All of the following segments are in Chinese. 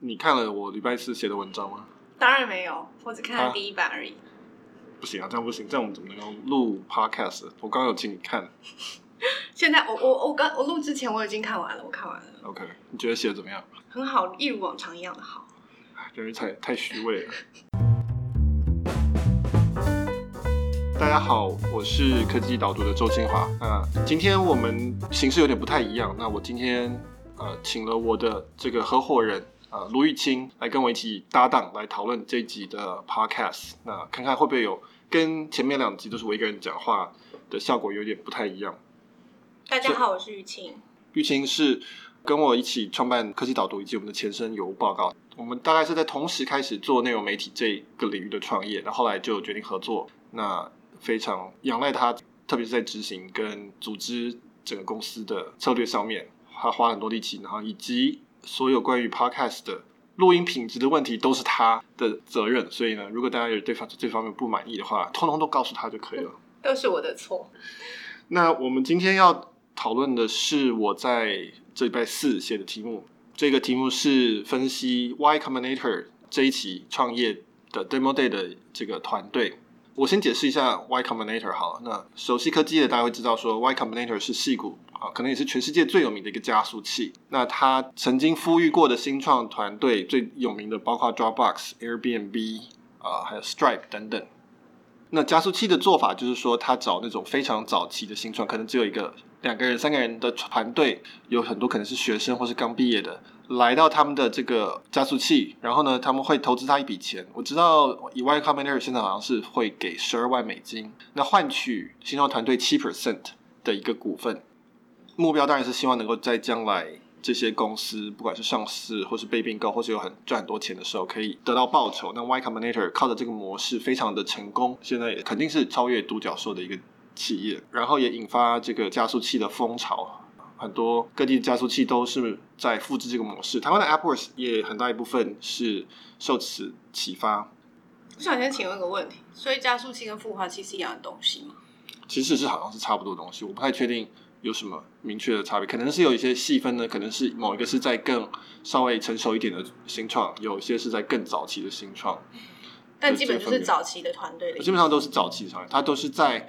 你看了我礼拜四写的文章吗？当然没有，我只看啊了第一版而已。不行啊，这样不行，这样我们怎么能够录 podcast？我刚刚有请你看现在我我我刚我录之前我已经看完了，我看完了，，OK？你觉得写的怎么样？很好，一如往常一样的好。哎真是太太虚伪了。大家好，我是科技导读的周清华。那今天我们形式有点不太一样。那我今天呃请了我的这个合伙人呃卢玉清来跟我一起搭档来讨论这一集的 podcast。那看看会不会有跟前面两集都是我一个人讲话的效果有点不太一样。大家好，我是玉清。玉清是跟我一起创办科技导读以及我们的前身有报告。我们大概是在同时开始做内容媒体这个领域的创业，然后后来就决定合作。那非常仰赖他，特别是在执行跟组织整个公司的策略上面，他花很多力气，然后以及所有关于 podcast 的录音品质的问题都是他的责任。所以呢，如果大家有对方这方面不满意的话，通通都告诉他就可以了。都是我的错。那我们今天要讨论的是我在这礼拜四写的题目，这个题目是分析 Y Combinator 这一期创业的 Demo Day 的这个团队。我先解释一下 Y Combinator 好了。那熟悉科技的大家会知道说，Y Combinator 是戏骨啊，可能也是全世界最有名的一个加速器。那它曾经孵育过的新创团队最有名的包括 Dropbox、Airbnb 啊，还有 Stripe 等等。那加速器的做法就是说，他找那种非常早期的新创，可能只有一个、两个人、三个人的团队，有很多可能是学生或是刚毕业的，来到他们的这个加速器，然后呢，他们会投资他一笔钱。我知道以 Y Combinator 现在好像是会给十二万美金，那换取新创团队七 percent 的一个股份。目标当然是希望能够在将来这些公司，不管是上市或是被并购，或是有很赚很多钱的时候，可以得到报酬。那 Y Combinator 靠着这个模式非常的成功，现在也肯定是超越独角兽的一个企业，然后也引发这个加速器的风潮。很多各地的加速器都是在复制这个模式，台湾的 AppWorks 也很大一部分是受此启发。我想先请问个问题，所以加速器跟孵化器是一样的东西吗？其实是好像是差不多的东西，我不太确定有什么明确的差别，可能是有一些细分呢，可能是某一个是在更稍微成熟一点的新创，有一些是在更早期的新创，但基本就是早期的团队的，基本上都是早期的团队，它都是在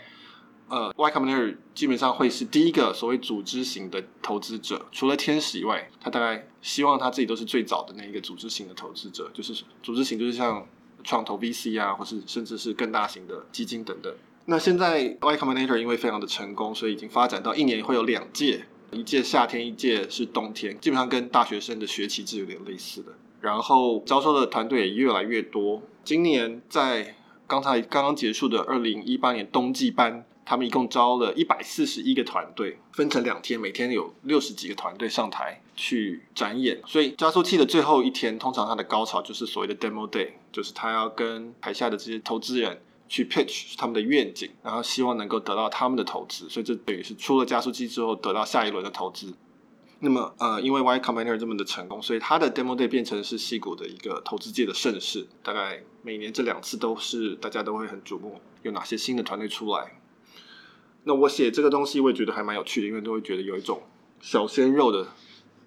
呃 Y Combinator 基本上会是第一个所谓组织型的投资者，除了天使以外，他大概希望他自己都是最早的那一个组织型的投资者，就是组织型就是像创投 VC 啊，或是甚至是更大型的基金等等。那现在 Y Combinator 因为非常的成功，所以已经发展到一年会有两届，一届夏天，一届是冬天，基本上跟大学生的学期制有点类似的。然后招收的团队也越来越多。今年在刚才刚刚结束的二零一八年冬季班，他们一共招了一百四十一个团队，分成两天，每天有六十几个团队上台去展演。所以加速器的最后一天，通常它的高潮就是所谓的 demo day，就是他要跟台下的这些投资人。去 pitch 他们的愿景，然后希望能够得到他们的投资，所以这等于是出了加速器之后得到下一轮的投资。那么呃，因为 Y Combinator 这么的成功，所以它的 Demo Day 变成是戏股的一个投资界的盛事。大概每年这两次都是大家都会很瞩目，有哪些新的团队出来。那我写这个东西，我也觉得还蛮有趣的，因为都会觉得有一种小鲜肉的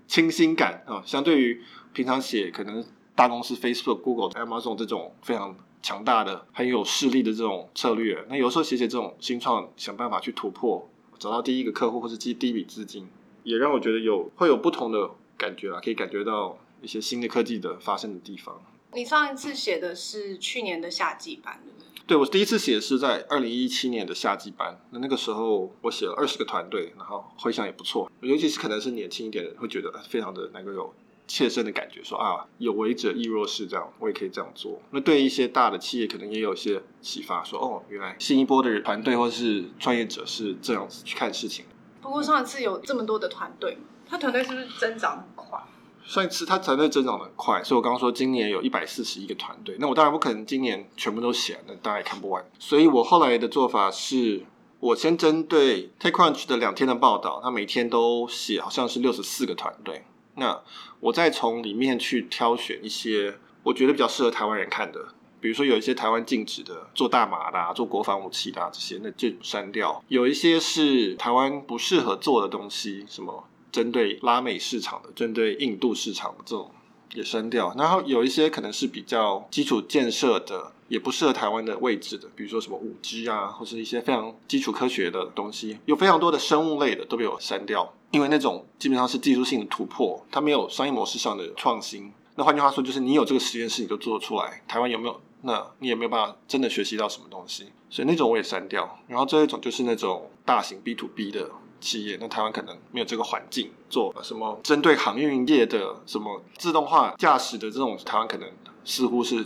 清新感啊。相对于平常写可能大公司 Facebook、Google、Amazon 这种非常强大的、很有势力的这种策略，那有时候写写这种新创，想办法去突破，找到第一个客户或是第第一笔资金，也让我觉得有会有不同的感觉啊，可以感觉到一些新的科技的发生的地方。你上一次写的是去年的夏季版，对不对？对我第一次写是在二零一七年的夏季班，那那个时候我写了二十个团队，然后回想也不错，尤其是可能是年轻一点的人会觉得非常的能够有切身的感觉，说啊有为者亦若是这样，我也可以这样做。那对一些大的企业可能也有一些启发，说哦原来新一波的团队或是创业者是这样子去看事情。不过上一次有这么多的团队，他团队是不是增长很快？上一次他团队增长的很快，所以我刚刚说今年有一百四十一个团队，那我当然不可能今年全部都写，那当然也看不完。所以我后来的做法是，我先针对 TechCrunch 的两天的报道，他每天都写，好像是六十四个团队，那我再从里面去挑选一些我觉得比较适合台湾人看的。比如说有一些台湾禁止的做大麻的、做国防武器的、这些，那就删掉。有一些是台湾不适合做的东西，什么针对拉美市场的、针对印度市场的这种也删掉。然后有一些可能是比较基础建设的，也不适合台湾的位置的，比如说什么五 G 啊，或是一些非常基础科学的东西，有非常多的生物类的都被我删掉，因为那种基本上是技术性的突破，它没有商业模式上的创新。那换句话说，就是你有这个实验室，你就做出来。台湾有没有？那你也没有办法真的学习到什么东西，所以那种我也删掉。然后这一种就是那种大型 B to B 的企业，那台湾可能没有这个环境做什么针对航运业的什么自动化驾驶的这种，台湾可能似乎是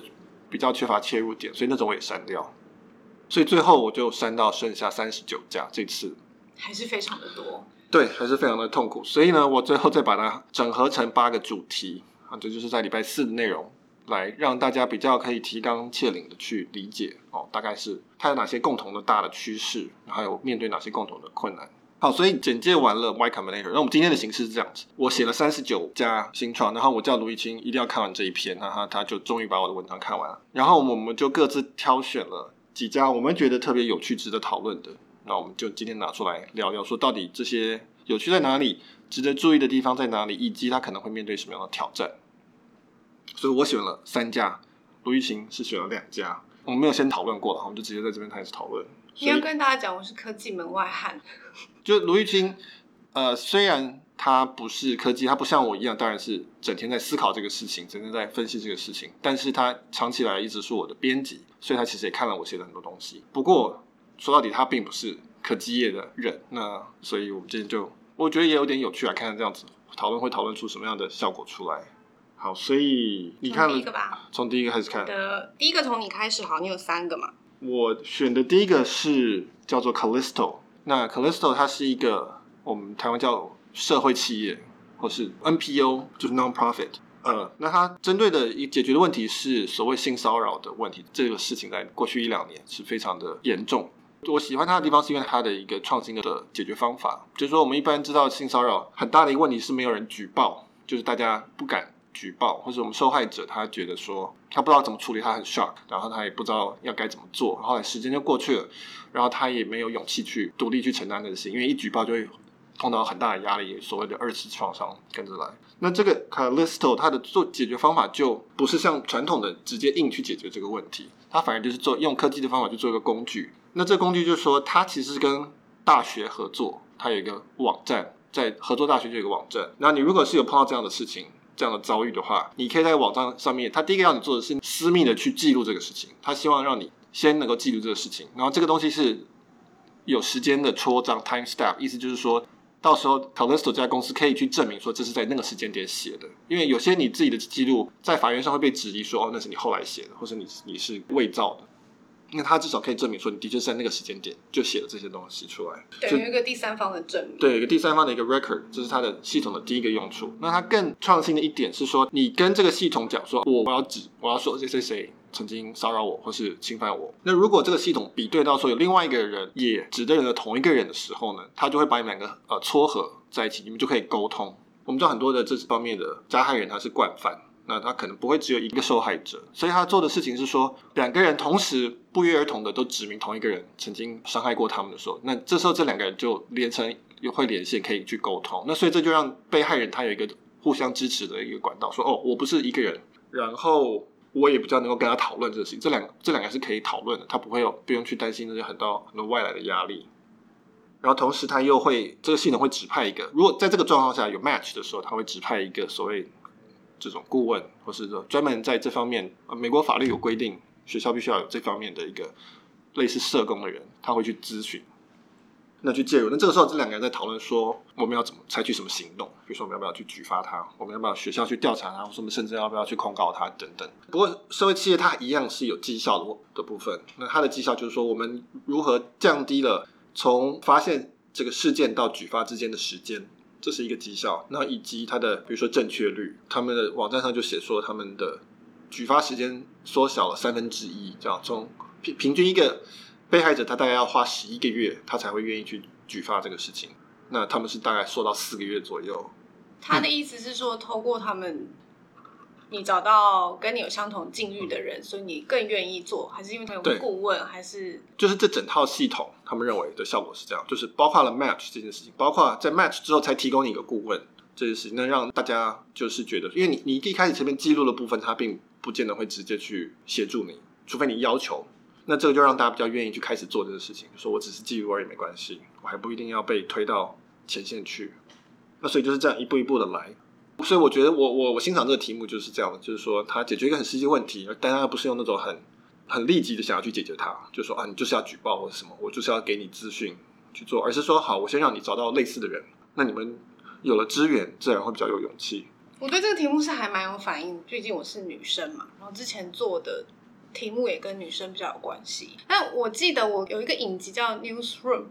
比较缺乏切入点，所以那种我也删掉。所以最后我就删到剩下三十九家，这次还是非常的多。对，还是非常的痛苦。所以呢，我最后再把它整合成八个主题啊，这就是在礼拜四的内容。来让大家比较可以提纲挈领的去理解哦，大概是它有哪些共同的大的趋势，还有面对哪些共同的困难。好，所以简介完了 Y Combinator，那我们今天的形式是这样子：我写了三十九家新创，然后我叫卢玉清一定要看完这一篇，然后他就终于把我的文章看完了。然后我们就各自挑选了几家我们觉得特别有趣、值得讨论的，那我们就今天拿出来聊聊，说到底这些有趣在哪里，值得注意的地方在哪里，以及它可能会面对什么样的挑战。所以我选了三家，卢玉清是选了两家，我们没有先讨论过了，我们就直接在这边开始讨论。你要跟大家讲，我是科技门外汉。就卢玉清，呃，虽然他不是科技，他不像我一样，当然是整天在思考这个事情，整天在分析这个事情，但是他长期来一直是我的编辑，所以他其实也看了我写的很多东西。不过说到底，他并不是科技业的人，那所以我们今天就我觉得也有点有趣啊，看看这样子讨论会讨论出什么样的效果出来。好，所以你看第一个吧，从第一个开始看。的第一个从你开始，好，你有三个嘛？我选的第一个是叫做 Callisto，那 Callisto 它是一个我们台湾叫社会企业，或是 NPO，就是 non-profit。呃，那它针对的一解决的问题是所谓性骚扰的问题，这个事情在过去一两年是非常的严重。我喜欢它的地方是因为它的一个创新的解决方法，就是说我们一般知道性骚扰很大的一个问题是没有人举报，就是大家不敢。举报，或者我们受害者他觉得说他不知道怎么处理，他很 shock，然后他也不知道要该怎么做，后来时间就过去了，然后他也没有勇气去独立去承担这个事情，因为一举报就会碰到很大的压力，所谓的二次创伤跟着来。那这个 Callisto 他的做解决方法就不是像传统的直接硬去解决这个问题，他反而就是做用科技的方法去做一个工具。那这工具就是说，他其实是跟大学合作，他有一个网站，在合作大学就有一个网站。那你如果是有碰到这样的事情，这样的遭遇的话，你可以在网站上面，他第一个要你做的是私密的去记录这个事情。他希望让你先能够记录这个事情，然后这个东西是有时间的戳章 （time stamp），意思就是说到时候 c a l i s t o 这家公司可以去证明说这是在那个时间点写的。因为有些你自己的记录在法院上会被质疑说哦，那是你后来写的，或者你你是伪造的。那他至少可以证明说，你的确是在那个时间点就写了这些东西出来，等于一个第三方的证明。对，一个第三方的一个 record，这是它的系统的第一个用处。那它更创新的一点是说，你跟这个系统讲说，我我要指，我要说谁谁谁曾经骚扰我或是侵犯我。那如果这个系统比对到说有另外一个人也指认了同一个人的时候呢，它就会把你们两个呃撮合在一起，你们就可以沟通。我们知道很多的这方面的加害人他是惯犯。那他可能不会只有一个受害者，所以他做的事情是说，两个人同时不约而同的都指明同一个人曾经伤害过他们的时候，那这时候这两个人就连成又会连线，可以去沟通。那所以这就让被害人他有一个互相支持的一个管道，说哦，我不是一个人，然后我也比较能够跟他讨论这个事情。这两这两个是可以讨论的，他不会有不用去担心那些很多很多外来的压力。然后同时他又会这个系统会指派一个，如果在这个状况下有 match 的时候，他会指派一个所谓。这种顾问，或是说专门在这方面，呃，美国法律有规定，学校必须要有这方面的一个类似社工的人，他会去咨询，那去介入。那这个时候，这两个人在讨论说，我们要怎么采取什么行动？比如说，我们要不要去举发他？我们要不要学校去调查他？或者我们甚至要不要去控告他？等等。不过，社会企业它一样是有绩效的的部分。那它的绩效就是说，我们如何降低了从发现这个事件到举发之间的时间。这是一个绩效，那以及它的比如说正确率，他们的网站上就写说他们的举发时间缩小了三分之一，这样从平平均一个被害者他大概要花十一个月，他才会愿意去举发这个事情，那他们是大概缩到四个月左右。他的意思是说，透过他们。你找到跟你有相同境遇的人，所以你更愿意做，还是因为他有顾问，还是就是这整套系统，他们认为的效果是这样，就是包括了 match 这件事情，包括在 match 之后才提供你一个顾问，这件事情，能让大家就是觉得，因为你你一开始前面记录的部分，他并不见得会直接去协助你，除非你要求。那这个就让大家比较愿意去开始做这个事情，说我只是记录而已没关系，我还不一定要被推到前线去。那所以就是这样一步一步的来。所以我觉得我我我欣赏这个题目就是这样的，就是说它解决一个很实际问题，但它不是用那种很很立即的想要去解决它，就说啊你就是要举报或者什么，我就是要给你资讯去做，而是说好，我先让你找到类似的人，那你们。有了资源，自然会比较有勇气。我对这个题目是还蛮有反应，毕竟我是女生嘛。然后之前做的题目也跟女生比较有关系。但我记得我有一个影集叫《Newsroom》，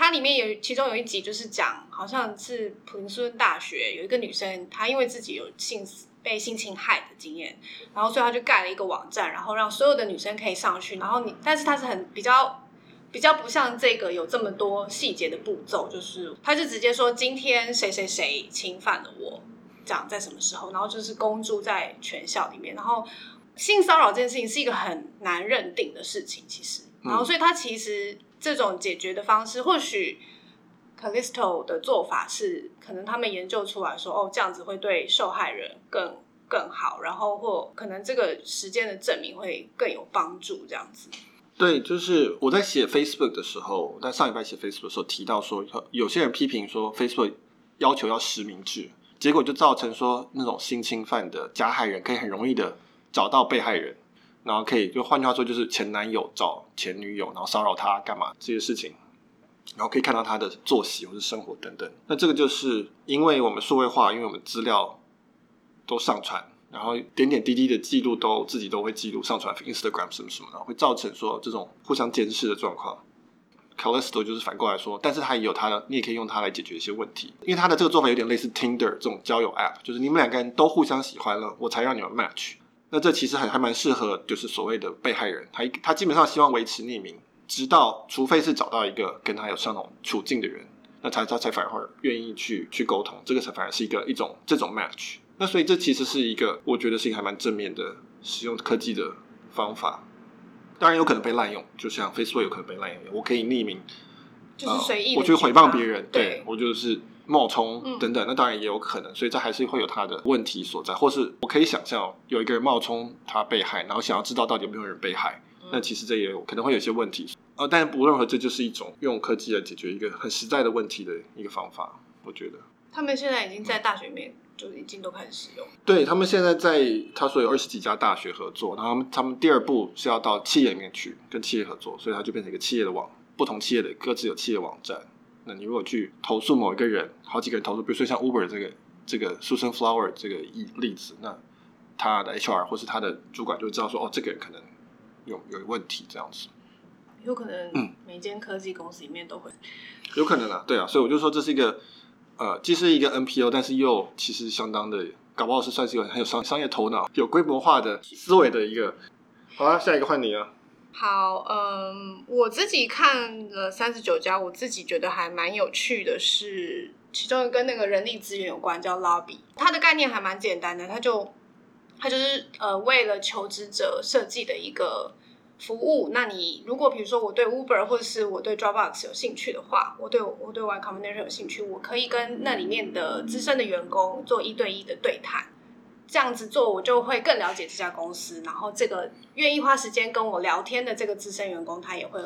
它里面有其中有一集就是讲，好像是普林斯顿大学有一个女生，她因为自己有性被性侵害的经验，然后所以她就盖了一个网站，然后让所有的女生可以上去。然后你，但是她是很比较。比较不像这个有这么多细节的步骤，就是他就直接说今天谁谁谁侵犯了我，这样在什么时候，然后就是公诸在全校里面。然后性骚扰这件事情是一个很难认定的事情，其实，然后所以他其实这种解决的方式，或许 Calisto 的做法是，可能他们研究出来说，哦，这样子会对受害人更更好，然后或可能这个时间的证明会更有帮助，这样子。对，就是我在写 Facebook 的时候，在上一拜写 Facebook 的时候提到说，有些人批评说 Facebook 要求要实名制，结果就造成说那种性侵犯的加害人可以很容易的找到被害人，然后可以就换句话说就是前男友找前女友，然后骚扰他干嘛这些事情，然后可以看到他的作息或者生活等等。那这个就是因为我们数位化，因为我们资料都上传。然后点点滴滴的记录都自己都会记录上传 Instagram 什么什么的，会造成说这种互相监视的状况。Calisto 就是反过来说，但是它也有它的，你也可以用它来解决一些问题。因为它的这个做法有点类似 Tinder 这种交友 App，就是你们两个人都互相喜欢了，我才让你们 match。那这其实还还蛮适合，就是所谓的被害人，他他基本上希望维持匿名，直到除非是找到一个跟他有相同处境的人，那才他才反而会愿意去去沟通，这个才反而是一个一种这种 match。那所以这其实是一个，我觉得是一个还蛮正面的使用科技的方法。当然有可能被滥用，就像 Facebook 有可能被滥用，我可以匿名，就是随意，我去诽谤别人，对我就是冒充等等，那当然也有可能。所以这还是会有它的问题所在，或是我可以想象有一个人冒充他被害，然后想要知道到底有没有人被害，那其实这也有可能会有些问题。呃，但是无论如何，这就是一种用科技来解决一个很实在的问题的一个方法，我觉得。他们现在已经在大学里面。就已经都开始使用。对他们现在在他说有二十几家大学合作，然后他们第二步是要到企业里面去跟企业合作，所以它就变成一个企业的网，不同企业的各自有企业网站。那你如果去投诉某一个人，好几个人投诉，比如说像 Uber 这个这个 Susan Flower 这个例例子，那他的 HR 或是他的主管就知道说，哦，这个人可能有有问题这样子。有可能，嗯，每间科技公司里面都会。有可能啊，对啊，所以我就说这是一个。呃，既是一个 NPO，但是又其实相当的，搞不好是算是一个很有商商业头脑、有规模化的思维的一个。好了，下一个换你啊。好，嗯，我自己看了三十九家，我自己觉得还蛮有趣的是，其中跟那个人力资源有关，叫 Lobby，它的概念还蛮简单的，它就它就是呃为了求职者设计的一个。服务，那你如果比如说我对 Uber 或者是我对 Dropbox 有兴趣的话，我对我对 Y Combinator 有兴趣，我可以跟那里面的资深的员工做一对一的对谈，这样子做我就会更了解这家公司，然后这个愿意花时间跟我聊天的这个资深员工，他也会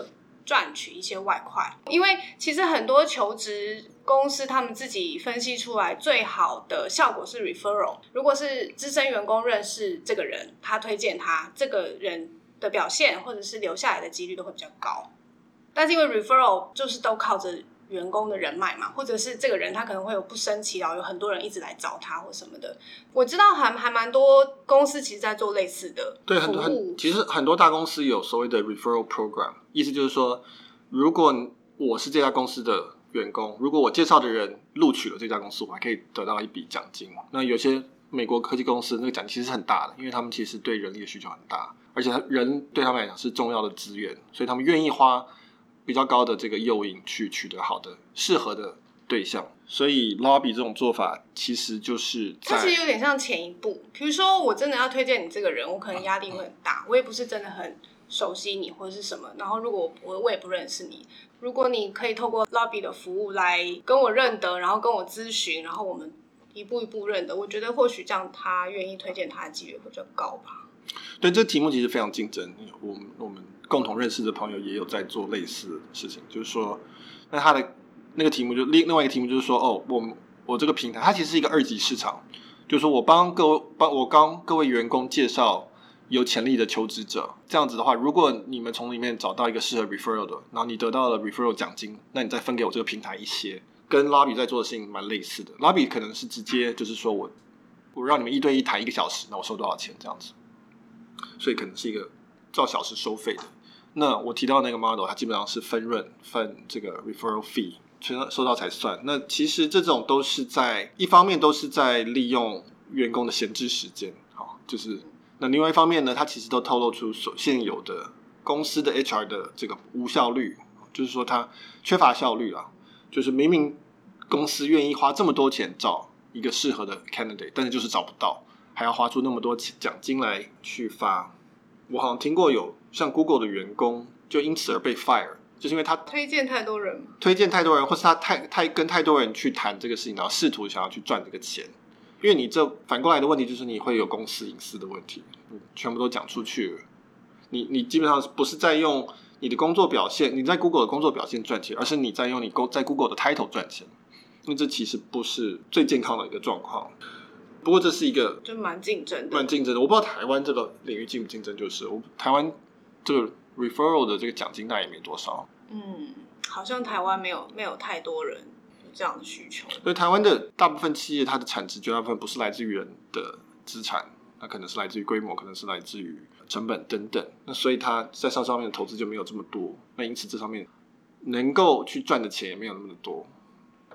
赚取一些外快。因为其实很多求职公司他们自己分析出来最好的效果是 referral，如果是资深员工认识这个人，他推荐他这个人。的表现或者是留下来的几率都会比较高，但是因为 referral 就是都靠着员工的人脉嘛，或者是这个人他可能会有不生其扰，有很多人一直来找他或什么的。我知道还还蛮多公司其实在做类似的，对，很多很其实很多大公司有所谓的 referral program，意思就是说，如果我是这家公司的员工，如果我介绍的人录取了这家公司，我还可以得到一笔奖金。那有些美国科技公司那个奖金其实很大的，因为他们其实对人力的需求很大。而且人对他们来讲是重要的资源，所以他们愿意花比较高的这个诱因去取得好的、适合的对象。所以 lobby 这种做法其实就是它其实有点像前一步。比如说，我真的要推荐你这个人，我可能压力会很大，我也不是真的很熟悉你或者是什么。然后，如果我我也不认识你，如果你可以透过 lobby 的服务来跟我认得，然后跟我咨询，然后我们。一步一步认得。我觉得或许这样他愿意推荐他的几率会比较高吧。对，这题目其实非常竞争。我们我们共同认识的朋友也有在做类似的事情，就是说，那他的那个题目就另另外一个题目就是说，哦，我我这个平台它其实是一个二级市场，就是说我帮各位帮我帮各位员工介绍有潜力的求职者，这样子的话，如果你们从里面找到一个适合 referral 的，然后你得到了 referral 奖金，那你再分给我这个平台一些，跟拉比在做的事情蛮类似的。拉比可能是直接就是说我我让你们一对一谈一个小时，那我收多少钱这样子。所以可能是一个照小时收费的。那我提到那个 model，它基本上是分润分这个 referral fee，全收到才算。那其实这种都是在一方面都是在利用员工的闲置时间，好，就是那另外一方面呢，它其实都透露出所现有的公司的 HR 的这个无效率，就是说它缺乏效率啊。就是明明公司愿意花这么多钱找一个适合的 candidate，但是就是找不到。还要花出那么多奖金来去发，我好像听过有像 Google 的员工就因此而被 fire，就是因为他推荐太多人，推荐太多人，或是他太太跟太多人去谈这个事情，然后试图想要去赚这个钱。因为你这反过来的问题就是你会有公司隐私的问题，全部都讲出去了，你你基本上不是在用你的工作表现，你在 Google 的工作表现赚钱，而是你在用你在 Google 的 title 赚钱，那这其实不是最健康的一个状况。不过这是一个就蛮竞争的，蛮竞争的。我不知道台湾这个领域竞不竞争，就是我台湾这个 referral 的这个奖金大概也没多少。嗯，好像台湾没有没有太多人有这样的需求。所以台湾的大部分企业，它的产值绝大部分不是来自于人的资产，那可能是来自于规模，可能是来自于成本等等。那所以它在上上面的投资就没有这么多，那因此这上面能够去赚的钱也没有那么的多。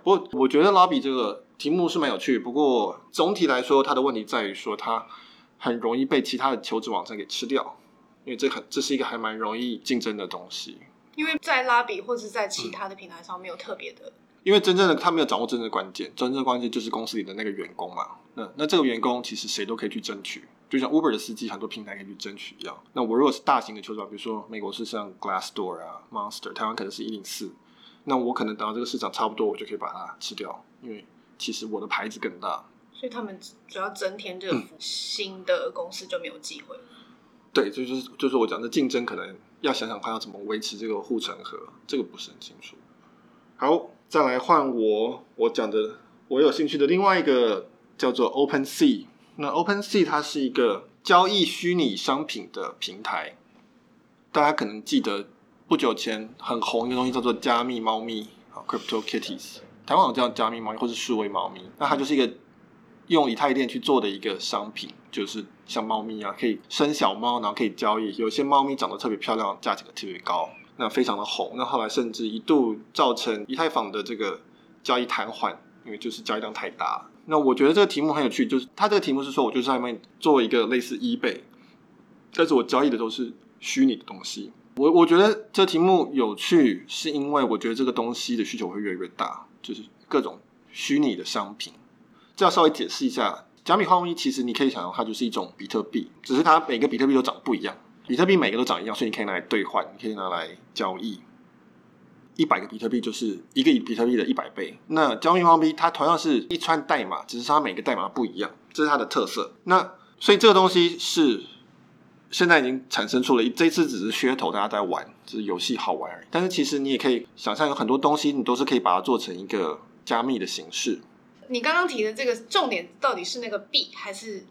不过我觉得拉比这个。题目是蛮有趣，不过总体来说，它的问题在于说，它很容易被其他的求职网站给吃掉，因为这很这是一个还蛮容易竞争的东西。因为在拉比或者在其他的平台上没有特别的，因为真正的他没有掌握真正的关键，真正的关键就是公司里的那个员工嘛。那那这个员工其实谁都可以去争取，就像 Uber 的司机，很多平台可以去争取一样。那我如果是大型的求职网，比如说美国是像 Glassdoor 啊、Monster，台湾可能是一零四，那我可能等到这个市场差不多，我就可以把它吃掉，因为。其实我的牌子更大，所以他们主要增添这个新的公司就没有机会。对，就是就是我讲的竞争，可能要想想看要怎么维持这个护城河，这个不是很清楚。好，再来换我我讲的我有兴趣的另外一个叫做 Open Sea。那 Open Sea 它是一个交易虚拟商品的平台，大家可能记得不久前很红一个东西叫做加密猫咪，Crypto Kitties。台湾有叫加密猫咪或是数位猫咪，那它就是一个用以太链去做的一个商品，就是像猫咪啊，可以生小猫，然后可以交易。有些猫咪长得特别漂亮，价钱特别高，那非常的红。那后来甚至一度造成以太坊的这个交易瘫痪，因为就是交易量太大。那我觉得这个题目很有趣，就是它这个题目是说，我就是在外面做一个类似 eBay，但是我交易的都是虚拟的东西。我我觉得这题目有趣，是因为我觉得这个东西的需求会越来越大。就是各种虚拟的商品，这要稍微解释一下。加密货币其实你可以想象，它就是一种比特币，只是它每个比特币都长不一样。比特币每个都长一样，所以你可以拿来兑换，你可以拿来交易。一百个比特币就是一个比特币的一百倍。那加密货币它同样是一串代码，只是它每个代码不一样，这是它的特色。那所以这个东西是。现在已经产生出了，这次只是噱头，大家在玩，就是游戏好玩而已。但是其实你也可以想象，有很多东西你都是可以把它做成一个加密的形式。你刚刚提的这个重点到底是那个币，还是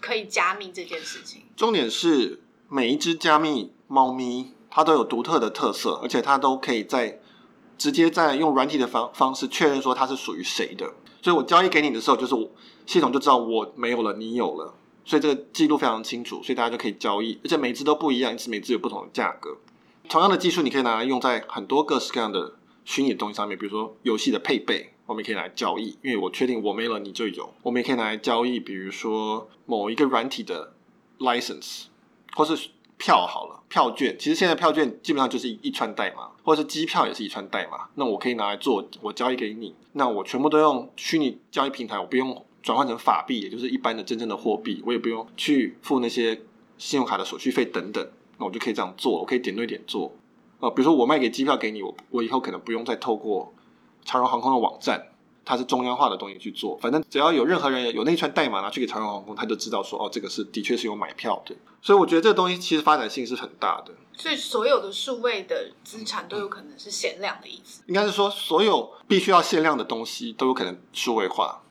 可以加密这件事情？重点是每一只加密猫咪，它都有独特的特色，而且它都可以在直接在用软体的方方式确认说它是属于谁的。所以我交易给你的时候，就是我系统就知道我没有了，你有了。所以这个记录非常清楚，所以大家就可以交易，而且每只都不一样，因此每只有不同的价格。同样的技术，你可以拿来用在很多各式各样的虚拟的东西上面，比如说游戏的配备，我们也可以拿来交易，因为我确定我没了你就有。我们也可以拿来交易，比如说某一个软体的 license，或是票好了，票券。其实现在票券基本上就是一串代码，或者是机票也是一串代码。那我可以拿来做我交易给你，那我全部都用虚拟交易平台，我不用。转换成法币，也就是一般的真正的货币，我也不用去付那些信用卡的手续费等等，那我就可以这样做，我可以点对点做。呃，比如说我卖给机票给你，我我以后可能不用再透过长荣航空的网站，它是中央化的东西去做，反正只要有任何人有那一串代码拿去给长荣航空，他就知道说哦，这个是的确是有买票的。所以我觉得这个东西其实发展性是很大的。所以所有的数位的资产都有可能是限量的意思。应该是说，所有必须要限量的东西都有可能数位化。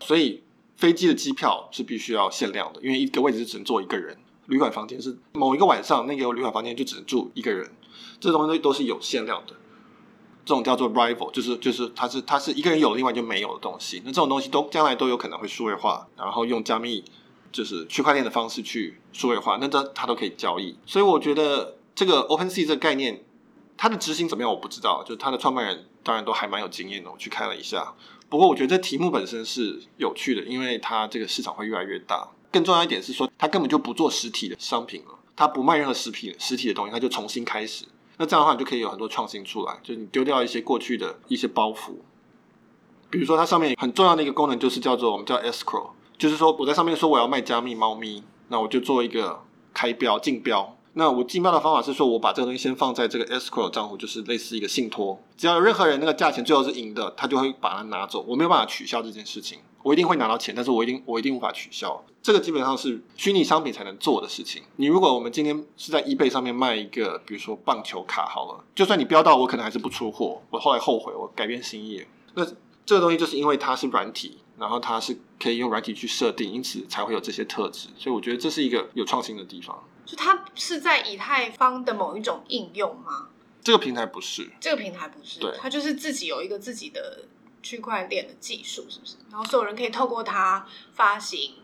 所以飞机的机票是必须要限量的，因为一个位置只能坐一个人。旅馆房间是某一个晚上，那个旅馆房间就只能住一个人，这东西都是有限量的。这种叫做 rival，就是就是它是它是一个人有，另外就没有的东西。那这种东西都将来都有可能会数位化，然后用加密就是区块链的方式去数位化，那这它都可以交易。所以我觉得这个 OpenSea 这个概念，它的执行怎么样我不知道，就是它的创办人当然都还蛮有经验的，我去看了一下。不过我觉得这题目本身是有趣的，因为它这个市场会越来越大。更重要一点是说，它根本就不做实体的商品了，它不卖任何实体实体的东西，它就重新开始。那这样的话，你就可以有很多创新出来，就是你丢掉一些过去的一些包袱。比如说，它上面很重要的一个功能就是叫做我们叫 escrow，就是说我在上面说我要卖加密猫咪，那我就做一个开标竞标。那我竞标的方法是说，我把这个东西先放在这个 escrow 账户，就是类似一个信托。只要有任何人那个价钱最后是赢的，他就会把它拿走，我没有办法取消这件事情。我一定会拿到钱，但是我一定我一定无法取消。这个基本上是虚拟商品才能做的事情。你如果我们今天是在 eBay 上面卖一个，比如说棒球卡好了，就算你标到，我可能还是不出货。我后来后悔，我改变心意。那这个东西就是因为它是软体，然后它是可以用软体去设定，因此才会有这些特质。所以我觉得这是一个有创新的地方。就它是在以太坊的某一种应用吗？这个平台不是，这个平台不是，对，它就是自己有一个自己的。区块链的技术是不是？然后所有人可以透过它发行。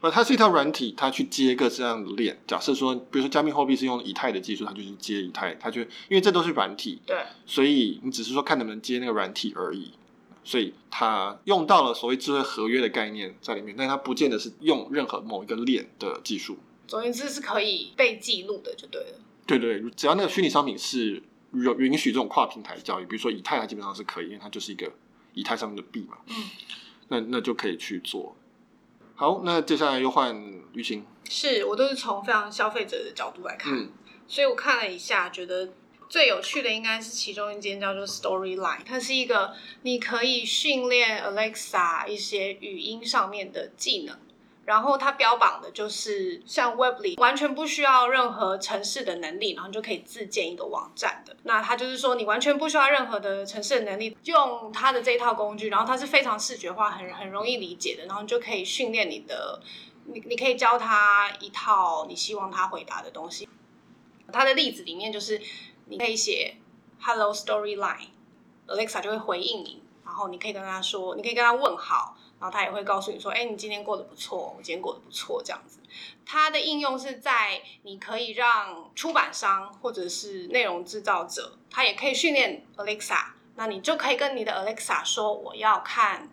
呃，它是一套软体，它去接一个这样的链。假设说，比如说加密货币是用以太的技术，它就是接以太，它就因为这都是软体，对，所以你只是说看能不能接那个软体而已。所以它用到了所谓智慧合约的概念在里面，但它不见得是用任何某一个链的技术。总而言之，是可以被记录的，就对了。对对，只要那个虚拟商品是允允许这种跨平台交易，比如说以太，它基本上是可以，因为它就是一个。以太上面的币嘛，嗯，那那就可以去做。好，那接下来又换舆情。是我都是从非常消费者的角度来看，所以我看了一下，觉得最有趣的应该是其中一间叫做 Storyline，它是一个你可以训练 Alexa 一些语音上面的技能。然后它标榜的就是像 Webly 完全不需要任何城市的能力，然后就可以自建一个网站的。那它就是说你完全不需要任何的城市的能力，用它的这一套工具，然后它是非常视觉化、很很容易理解的，然后你就可以训练你的，你你可以教它一套你希望它回答的东西。它的例子里面就是你可以写 Hello Storyline，Alexa 就会回应你，然后你可以跟他说，你可以跟他问好。然后他也会告诉你说：“哎，你今天过得不错，我今天过得不错。”这样子，它的应用是在你可以让出版商或者是内容制造者，他也可以训练 Alexa。那你就可以跟你的 Alexa 说：“我要看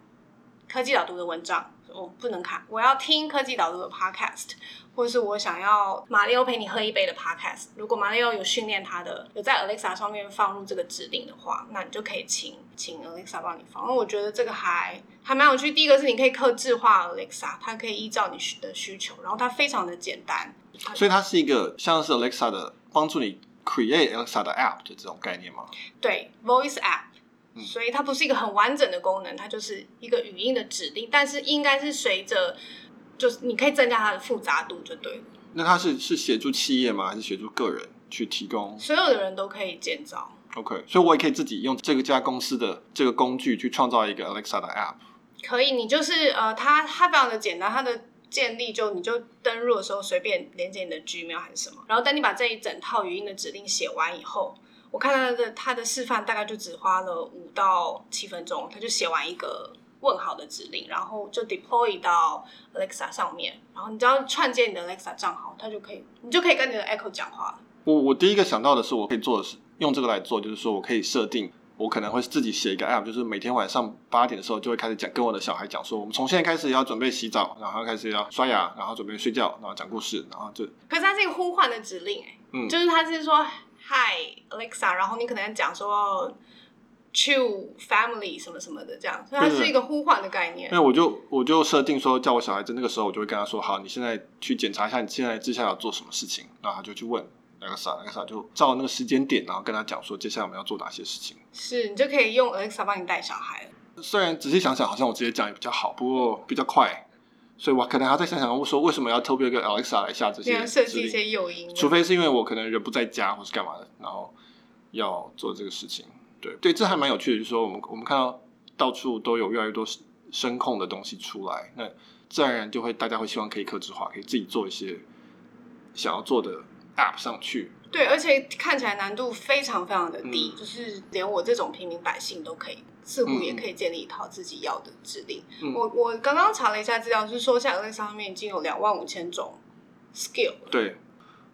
科技导读的文章，我不能看；我要听科技导读的 Podcast。”或者是我想要马里奥陪你喝一杯的 podcast，如果马里奥有训练他的，有在 Alexa 上面放入这个指令的话，那你就可以请请 Alexa 帮你放。那我觉得这个还还蛮有趣。第一个是你可以克制化 Alexa，它可以依照你的需求，然后它非常的简单。所以它是一个像是 Alexa 的帮助你 create Alexa 的 app 的这种概念吗？对，voice app。所以它不是一个很完整的功能，它就是一个语音的指令，但是应该是随着。就是你可以增加它的复杂度就对了。那它是是协助企业吗？还是协助个人去提供？所有的人都可以建造。OK，所以我也可以自己用这个家公司的这个工具去创造一个 Alexa 的 App。可以，你就是呃，它它非常的简单，它的建立就你就登录的时候随便连接你的 Gmail 还是什么，然后等你把这一整套语音的指令写完以后，我看他的他的示范大概就只花了五到七分钟，他就写完一个。问好的指令，然后就 deploy 到 Alexa 上面，然后你只要串接你的 Alexa 账号，它就可以，你就可以跟你的 Echo 讲话了。我我第一个想到的是，我可以做的是用这个来做，就是说我可以设定，我可能会自己写一个 app，就是每天晚上八点的时候就会开始讲，跟我的小孩讲说，我们从现在开始要准备洗澡，然后开始要刷牙，然后准备睡觉，然后讲故事，然后就。可是它是一个呼唤的指令，哎，嗯，就是它是说 Hi Alexa，然后你可能讲说。to family 什么什么的这样，所以它是一个呼唤的概念。那我就我就设定说，叫我小孩子那个时候，我就会跟他说：好，你现在去检查一下，你现在接下来要做什么事情。然后他就去问那个啥，那个啥就照那个时间点，然后跟他讲说，接下来我们要做哪些事情。是你就可以用 Alexa 帮你带小孩。虽然仔细想想，好像我直接讲也比较好，不过比较快，所以我可能还要再想想，我说为什么要特别跟 Alexa 来下这些设计一些诱因，除非是因为我可能人不在家或是干嘛的，然后要做这个事情。对对，这还蛮有趣的，就是说我们我们看到到处都有越来越多声控的东西出来，那自然而然就会大家会希望可以克制化，可以自己做一些想要做的 App 上去。对，而且看起来难度非常非常的低，嗯就是连我这种平民百姓都可以，似乎也嗯可以建立一套自己要的指令。嗯我我刚刚查了一下资料，就是说像 Alexa 上面已经有两万五千种 skill。对，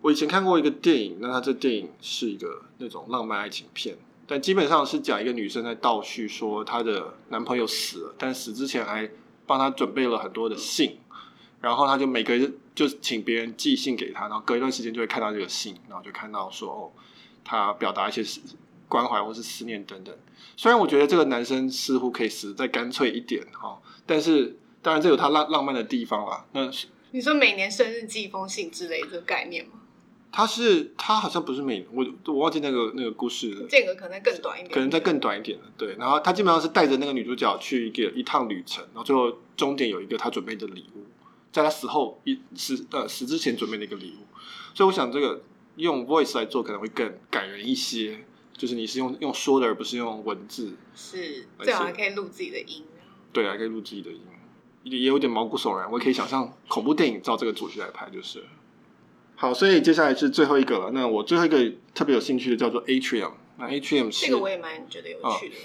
我以前看过一个电影，那它这电影是一个那种浪漫爱情片，但基本上是讲一个女生在倒叙说她的男朋友死了，但死之前还帮她准备了很多的信，然后她就每个人就请别人寄信给她，然后隔一段时间就会看到这个信，然后就看到说哦，她表达一些关怀或是思念等等。虽然我觉得这个男生似乎可以死得再干脆一点哈、哦，但是当然这有他浪浪漫的地方啦。那你说每年生日寄一封信之类的这个概念吗？他是他好像不是每我我忘记那个那个故事了，间隔可能更短一点，可能再更短一点的。对，然后他基本上是带着那个女主角去一个一趟旅程，然后最后终点有一个他准备的礼物，在他死后一死呃死之前准备的一个礼物。所以我想这个用 voice 来做可能会更感人一些，就是你是用用说的而不是用文字，是最好还可以录自己的音。对，还可以录自己的音，也也有点毛骨悚然。我也可以想象恐怖电影照这个主题来拍就是。好，所以接下来是最后一个了。那我最后一个特别有兴趣的叫做 Atrium。那 Atrium 是这个我也蛮觉得有趣的。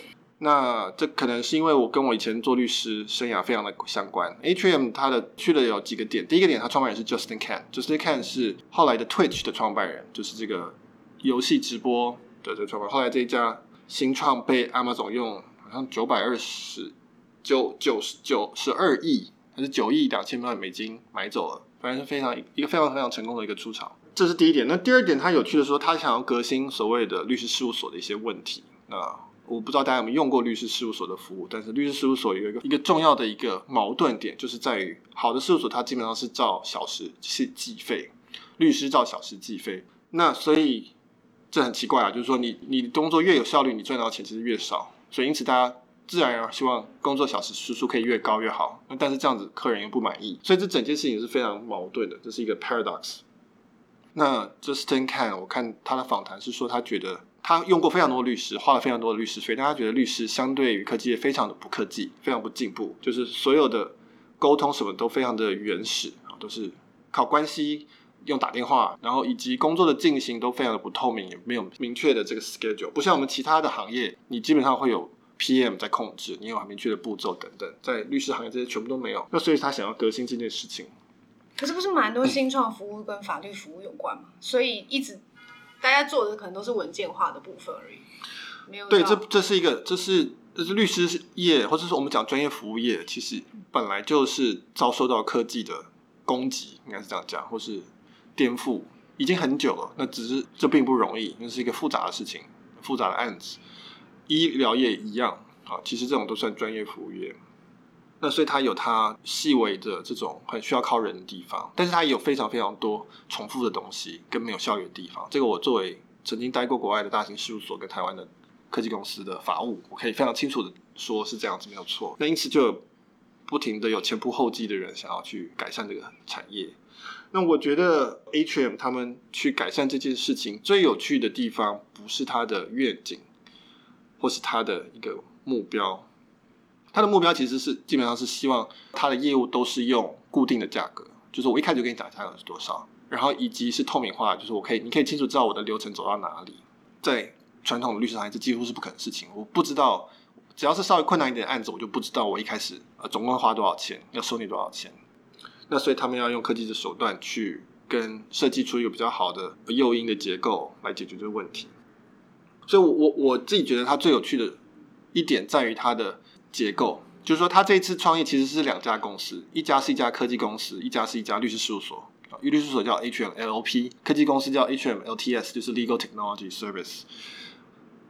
那这可能是因为我跟我以前做律师生涯非常的相关。Atrium 它的去的有几个点，第一个点，它创办人是 Justin Can，Justin Can 是后来的 Twitch 的创办人，就是这个游戏直播的这个创办。后来这一家新创被 Amazon 用好像九百二十九九十九十二亿还是九亿两千万美金买走了，反正是非常一个非常非常成功的一个出场。这是第一点。那第二点，他有趣的说，他想要革新所谓的律师事务所的一些问题。那我不知道大家有没有用过律师事务所的服务，但是律师事务所有一个一个重要的一个矛盾点，就是在于好的事务所它基本上是照小时是计费，律师照小时计费。那所以这很奇怪啊，就是说你你工作越有效率，你赚到的钱其实越少，所以因此大家自然而然希望工作小时时数可以越高越好。那但是这样子客人又不满意，所以这整件事情是非常矛盾的，这是一个 paradox。那 Justin Can，我看他的访谈是说，他觉得他用过非常多的律师，花了非常多的律师费，但他觉得律师相对于科技业非常的不科技，非常不进步，就是所有的沟通什么都非常的原始啊，都是靠关系，用打电话，然后以及工作的进行都非常的不透明，也没有明确的这个 schedule，不像我们其他的行业，你基本上会有 PM 在控制，你有很明确的步骤等等，在律师行业这些全部都没有，那所以他想要革新这件事情。可是不是蛮多新创服务跟法律服务有关嘛？所以一直大家做的可能都是文件化的部分而已，没有对，这这是一个，这是这是律师业，或者是我们讲专业服务业，其实本来就是遭受到科技的攻击，应该是这样讲，或是颠覆，已经很久了。那只是这并不容易，那是一个复杂的事情，复杂的案子。医疗业一样啊，其实这种都算专业服务业。那所以它有它细微的这种很需要靠人的地方，但是它也有非常非常多重复的东西跟没有效率的地方。这个我作为曾经待过国外的大型事务所跟台湾的科技公司的法务，我可以非常清楚的说是这样子，没有错。那因此就有不停的有前仆后继的人想要去改善这个产业。那我觉得 Atrium 他们去改善这件事情最有趣的地方，不是他的愿景，或是他的一个目标。他的目标其实是基本上是希望他的业务都是用固定的价格，就是我一开始就跟你讲价格是多少，然后以及是透明化，就是我可以你可以清楚知道我的流程走到哪里。在传统的律师行业，这几乎是不可能的事情。我不知道，只要是稍微困难一点的案子，我就不知道我一开始呃总共花多少钱，要收你多少钱。那所以他们要用科技的手段去跟设计出一个比较好的诱因的结构来解决这个问题。所以我，我我自己觉得它最有趣的一点在于它的结构，就是说，他这一次创业其实是两家公司，一家是一家科技公司，一家是一家律师事务所啊。律师事务所叫 H&M LLP，科技公司叫 H&M LTS，就是 Legal Technology Service。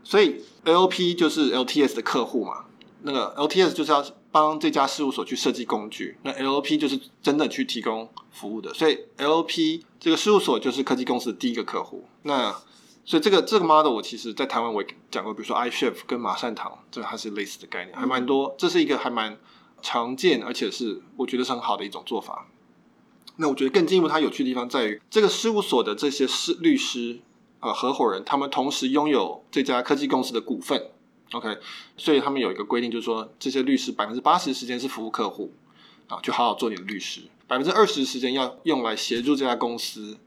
所以 LLP 就是 LTS 的客户嘛，那个 LTS 就是要帮这家事务所去设计工具，那 LLP 就是真的去提供服务的。所以 LLP 这个事务所就是科技公司的第一个客户。那所以这个这个 model 我其实在台湾我也讲过，比如说 i s h e f 跟马善堂，这个它是类似的概念，还蛮多。这是一个还蛮常见，而且是我觉得是很好的一种做法。那我觉得更进一步，它有趣的地方在于，这个事务所的这些师律师呃合伙人，他们同时拥有这家科技公司的股份。OK，所以他们有一个规定，就是说这些律师百分之八十时间是服务客户啊，就好好做你的律师；百分之二十时间要用来协助这家公司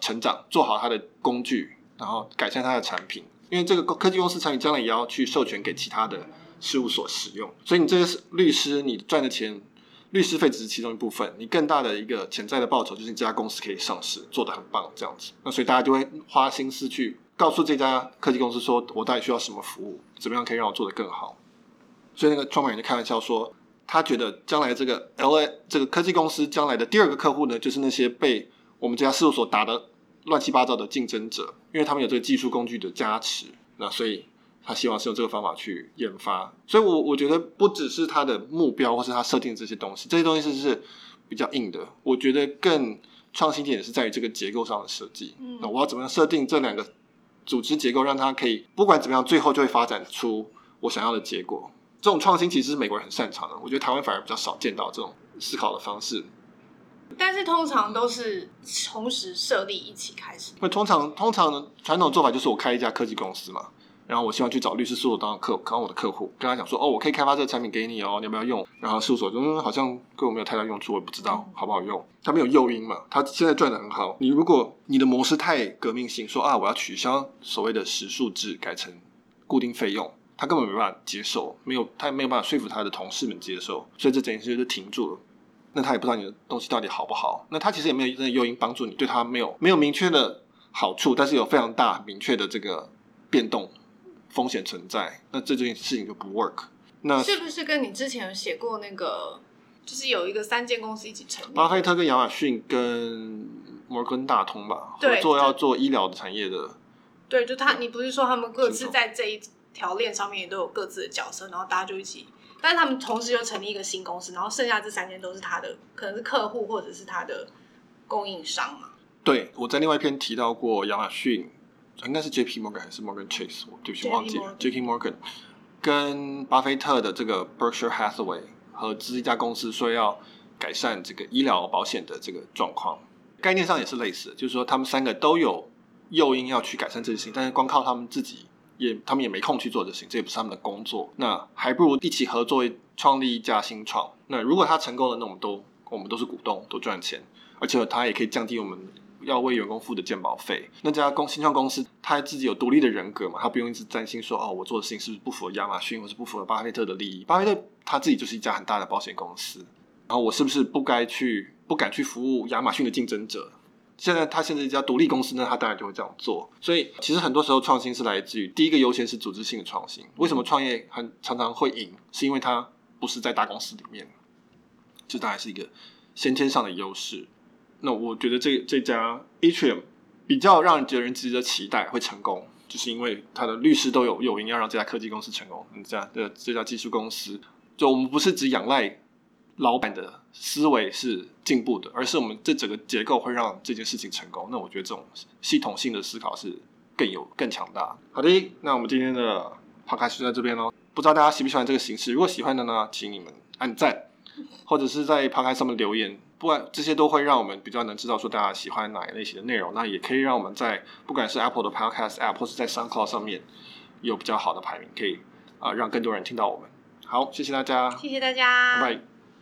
成长，做好它的工具，然后改善它的产品。因为这个科技公司产品将来也要去授权给其他的事务所使用，所以你这些律师你赚的钱。律师费只是其中一部分，你更大的一个潜在的报酬就是你这家公司可以上市，做得很棒这样子。那所以大家就会花心思去告诉这家科技公司说，我到底需要什么服务，怎么样可以让我做得更好。所以那个创办人就开玩笑说，他觉得将来这个 L A 这个科技公司将来的第二个客户呢，就是那些被我们这家事务所打的乱七八糟的竞争者，因为他们有这个技术工具的加持。那所以。他希望是用这个方法去研发，所以，我我觉得不只是他的目标，或是他设定这些东西，这些东西是是比较硬的。我觉得更创新点是在于这个结构上的设计。那我要怎么样设定这两个组织结构，让它可以不管怎么样，最后就会发展出我想要的结果。这种创新其实是美国人很擅长的，我觉得台湾反而比较少见到这种思考的方式。但是通常都是同时设立一起开始。那通常通常传统做法就是我开一家科技公司嘛。然后我希望去找律师事务所当客当我的客户，跟他讲说，哦，我可以开发这个产品给你哦，你要不要用？然后事务所嗯，好像对我没有太大用处，我也不知道好不好用。他没有诱因嘛，他现在赚的很好。你如果你的模式太革命性，说啊，我要取消所谓的时数制，改成固定费用，他根本没办法接受，没有他也没有办法说服他的同事们接受，所以这整件事就停住了。那他也不知道你的东西到底好不好，那他其实也没有真的诱因帮助你，对他没有没有明确的好处，但是有非常大明确的这个变动。风险存在，那这件事情就不 work。那是不是跟你之前有写过那个，就是有一个三间公司一起成立？巴菲特跟亚马逊跟摩根大通吧，合作要做医疗产业的。对，就他，你不是说他们各自在这一条链上面也都有各自的角色，然后大家就一起，但是他们同时又成立一个新公司，然后剩下这三间都是他的，可能是客户或者是他的供应商嘛？对，我在另外一篇提到过亚马逊。应该是 J P Morgan 还是 Morgan Chase？我对不起忘记了。J P Morgan 跟巴菲特的这个 Berkshire Hathaway 合资一家公司，说要改善这个医疗保险的这个状况，概念上也是类似，就是说他们三个都有诱因要去改善这些事情，但是光靠他们自己也他们也没空去做这事情，这也不是他们的工作。那还不如一起合作创立一家新创。那如果他成功了，那我们都我们都是股东，都赚钱，而且他也可以降低我们。要为员工付的健保费，那家公新创公司，他自己有独立的人格嘛，他不用一直担心说，哦，我做的事情是不是不符合亚马逊，或是不符合巴菲特的利益？巴菲特他自己就是一家很大的保险公司，然后我是不是不该去，不敢去服务亚马逊的竞争者？现在他现在一家独立公司呢，他当然就会这样做。所以其实很多时候创新是来自于第一个优先是组织性的创新。为什么创业很常常会赢？是因为它不是在大公司里面，这当然是一个先天上的优势。那我觉得这这家 Atrium 比较让人值得期待会成功，就是因为他的律师都有诱因要让这家科技公司成功。这样的这家技术公司，就我们不是只仰赖老板的思维是进步的，而是我们这整个结构会让这件事情成功。那我觉得这种系统性的思考是更有更强大。好的，那我们今天的 podcast 就在这边喽。不知道大家喜不喜欢这个形式？如果喜欢的呢，请你们按赞，或者是在 podcast 上面留言。不管这些都会让我们比较能知道说大家喜欢哪一类型的内容，那也可以让我们在不管是 Apple 的 Podcast App 或是在 SoundCloud 上面有比较好的排名，可以啊让更多人听到我们。好，谢谢大家，谢谢大家，拜拜。